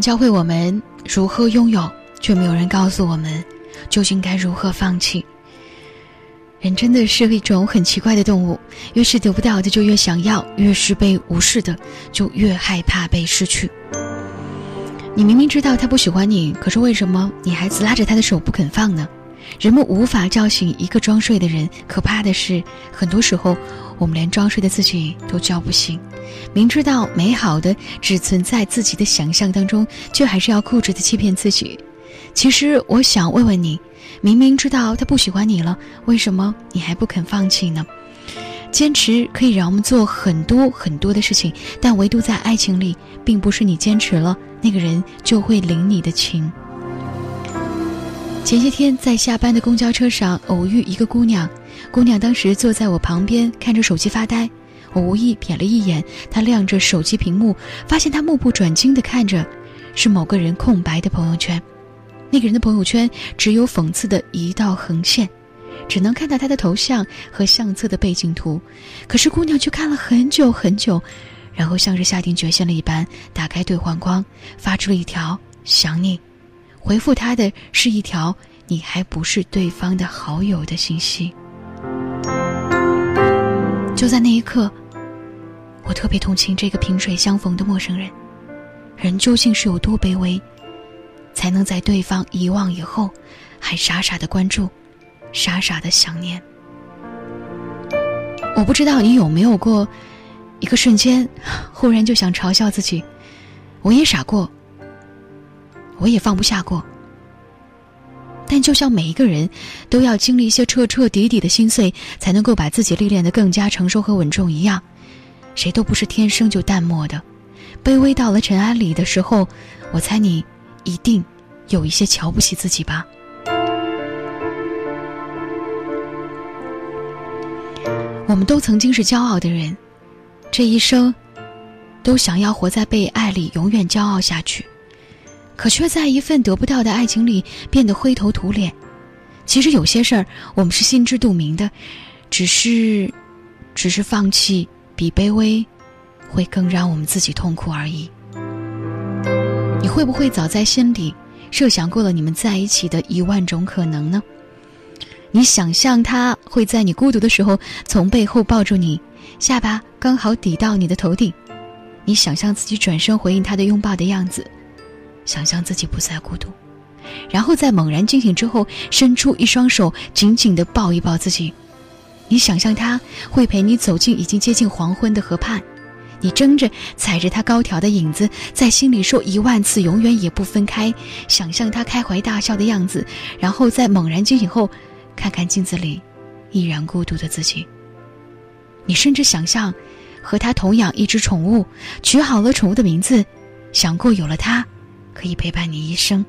教会我们如何拥有，却没有人告诉我们究竟该如何放弃。人真的是一种很奇怪的动物，越是得不到的就越想要，越是被无视的就越害怕被失去。你明明知道他不喜欢你，可是为什么你还死拉着他的手不肯放呢？人们无法叫醒一个装睡的人，可怕的是，很多时候我们连装睡的自己都叫不醒。明知道美好的只存在自己的想象当中，却还是要固执的欺骗自己。其实，我想问问你。明明知道他不喜欢你了，为什么你还不肯放弃呢？坚持可以让我们做很多很多的事情，但唯独在爱情里，并不是你坚持了，那个人就会领你的情。前些天在下班的公交车上偶遇一个姑娘，姑娘当时坐在我旁边看着手机发呆，我无意瞥了一眼她亮着手机屏幕，发现她目不转睛地看着，是某个人空白的朋友圈。那个人的朋友圈只有讽刺的一道横线，只能看到他的头像和相册的背景图。可是姑娘却看了很久很久，然后像是下定决心了一般，打开对话框，发出了一条“想你”，回复他的是一条“你还不是对方的好友”的信息。就在那一刻，我特别同情这个萍水相逢的陌生人，人究竟是有多卑微？才能在对方遗忘以后，还傻傻的关注，傻傻的想念。我不知道你有没有过一个瞬间，忽然就想嘲笑自己，我也傻过，我也放不下过。但就像每一个人都要经历一些彻彻底底的心碎，才能够把自己历练的更加成熟和稳重一样，谁都不是天生就淡漠的。卑微到了尘埃里的时候，我猜你。一定有一些瞧不起自己吧。我们都曾经是骄傲的人，这一生都想要活在被爱里，永远骄傲下去，可却在一份得不到的爱情里变得灰头土脸。其实有些事儿我们是心知肚明的，只是，只是放弃比卑微会更让我们自己痛苦而已。你会不会早在心底设想过了你们在一起的一万种可能呢？你想象他会在你孤独的时候从背后抱住你，下巴刚好抵到你的头顶，你想象自己转身回应他的拥抱的样子，想象自己不再孤独，然后在猛然惊醒之后伸出一双手紧紧地抱一抱自己，你想象他会陪你走进已经接近黄昏的河畔。你争着踩着他高挑的影子，在心里说一万次永远也不分开，想象他开怀大笑的样子，然后在猛然惊醒后，看看镜子里依然孤独的自己。你甚至想象和他同养一只宠物，取好了宠物的名字，想过有了它可以陪伴你一生。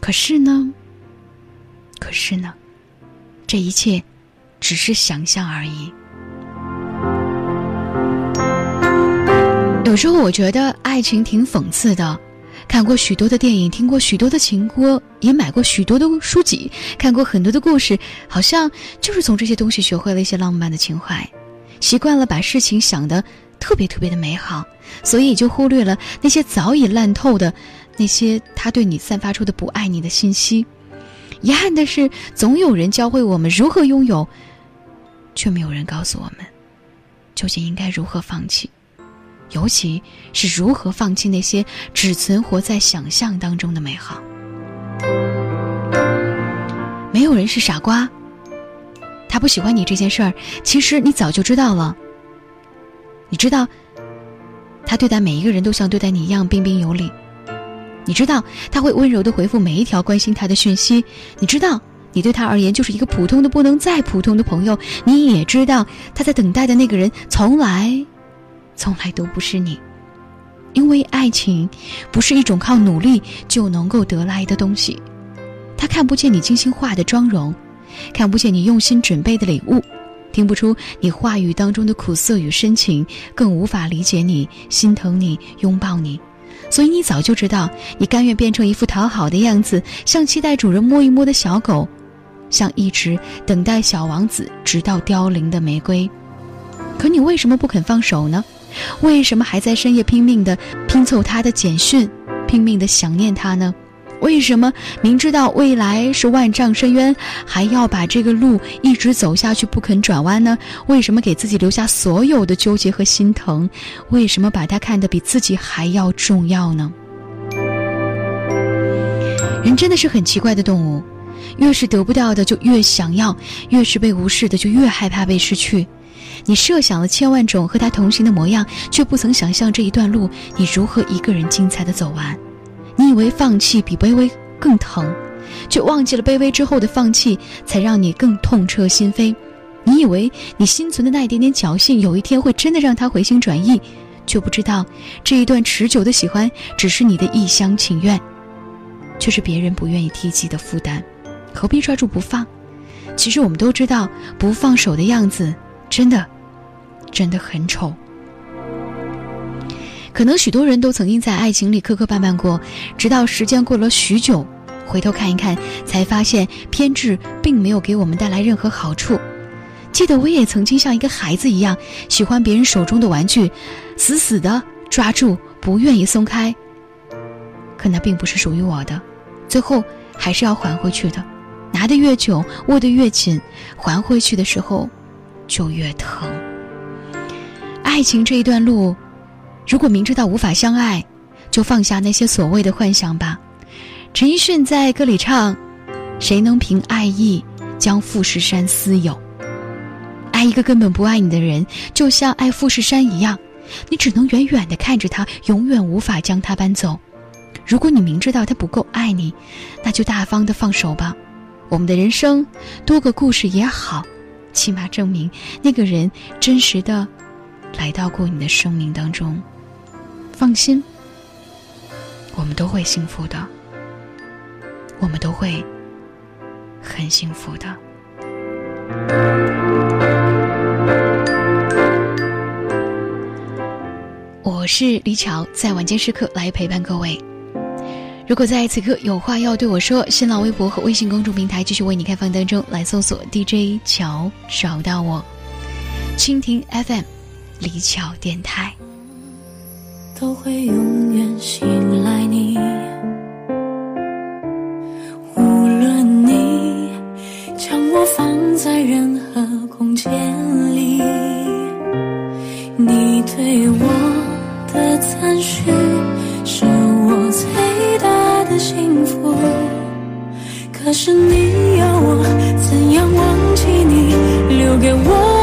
可是呢？可是呢？这一切只是想象而已。有时候我觉得爱情挺讽刺的，看过许多的电影，听过许多的情歌，也买过许多的书籍，看过很多的故事，好像就是从这些东西学会了一些浪漫的情怀，习惯了把事情想得特别特别的美好，所以就忽略了那些早已烂透的那些他对你散发出的不爱你的信息。遗憾的是，总有人教会我们如何拥有，却没有人告诉我们，究竟应该如何放弃。尤其是如何放弃那些只存活在想象当中的美好。没有人是傻瓜。他不喜欢你这件事儿，其实你早就知道了。你知道，他对待每一个人都像对待你一样彬彬有礼。你知道，他会温柔的回复每一条关心他的讯息。你知道，你对他而言就是一个普通的不能再普通的朋友。你也知道，他在等待的那个人从来。从来都不是你，因为爱情不是一种靠努力就能够得来的东西。他看不见你精心化的妆容，看不见你用心准备的礼物，听不出你话语当中的苦涩与深情，更无法理解你、心疼你、拥抱你。所以你早就知道，你甘愿变成一副讨好的样子，像期待主人摸一摸的小狗，像一直等待小王子直到凋零的玫瑰。可你为什么不肯放手呢？为什么还在深夜拼命的拼凑他的简讯？拼命的想念他呢？为什么明知道未来是万丈深渊，还要把这个路一直走下去，不肯转弯呢？为什么给自己留下所有的纠结和心疼？为什么把他看得比自己还要重要呢？人真的是很奇怪的动物，越是得不到的就越想要，越是被无视的就越害怕被失去。你设想了千万种和他同行的模样，却不曾想象这一段路你如何一个人精彩的走完。你以为放弃比卑微更疼，却忘记了卑微之后的放弃才让你更痛彻心扉。你以为你心存的那一点点侥幸，有一天会真的让他回心转意，却不知道这一段持久的喜欢只是你的一厢情愿，却是别人不愿意提起的负担。何必抓住不放？其实我们都知道，不放手的样子真的。真的很丑。可能许多人都曾经在爱情里磕磕绊绊过，直到时间过了许久，回头看一看，才发现偏执并没有给我们带来任何好处。记得我也曾经像一个孩子一样，喜欢别人手中的玩具，死死的抓住，不愿意松开。可那并不是属于我的，最后还是要还回去的。拿得越久，握得越紧，还回去的时候，就越疼。爱情这一段路，如果明知道无法相爱，就放下那些所谓的幻想吧。陈奕迅在歌里唱：“谁能凭爱意将富士山私有？爱一个根本不爱你的人，就像爱富士山一样，你只能远远的看着他，永远无法将他搬走。如果你明知道他不够爱你，那就大方的放手吧。我们的人生多个故事也好，起码证明那个人真实的。”来到过你的生命当中，放心，我们都会幸福的，我们都会很幸福的。我是李巧，在晚间时刻来陪伴各位。如果在此刻有话要对我说，新浪微博和微信公众平台继续为你开放当中，来搜索 DJ 乔找到我，蜻蜓 FM。李巧电台都会永远信赖你。无论你将我放在任何空间里你对我的赞许是我最大的幸福。可是你要我怎样忘记你？留给我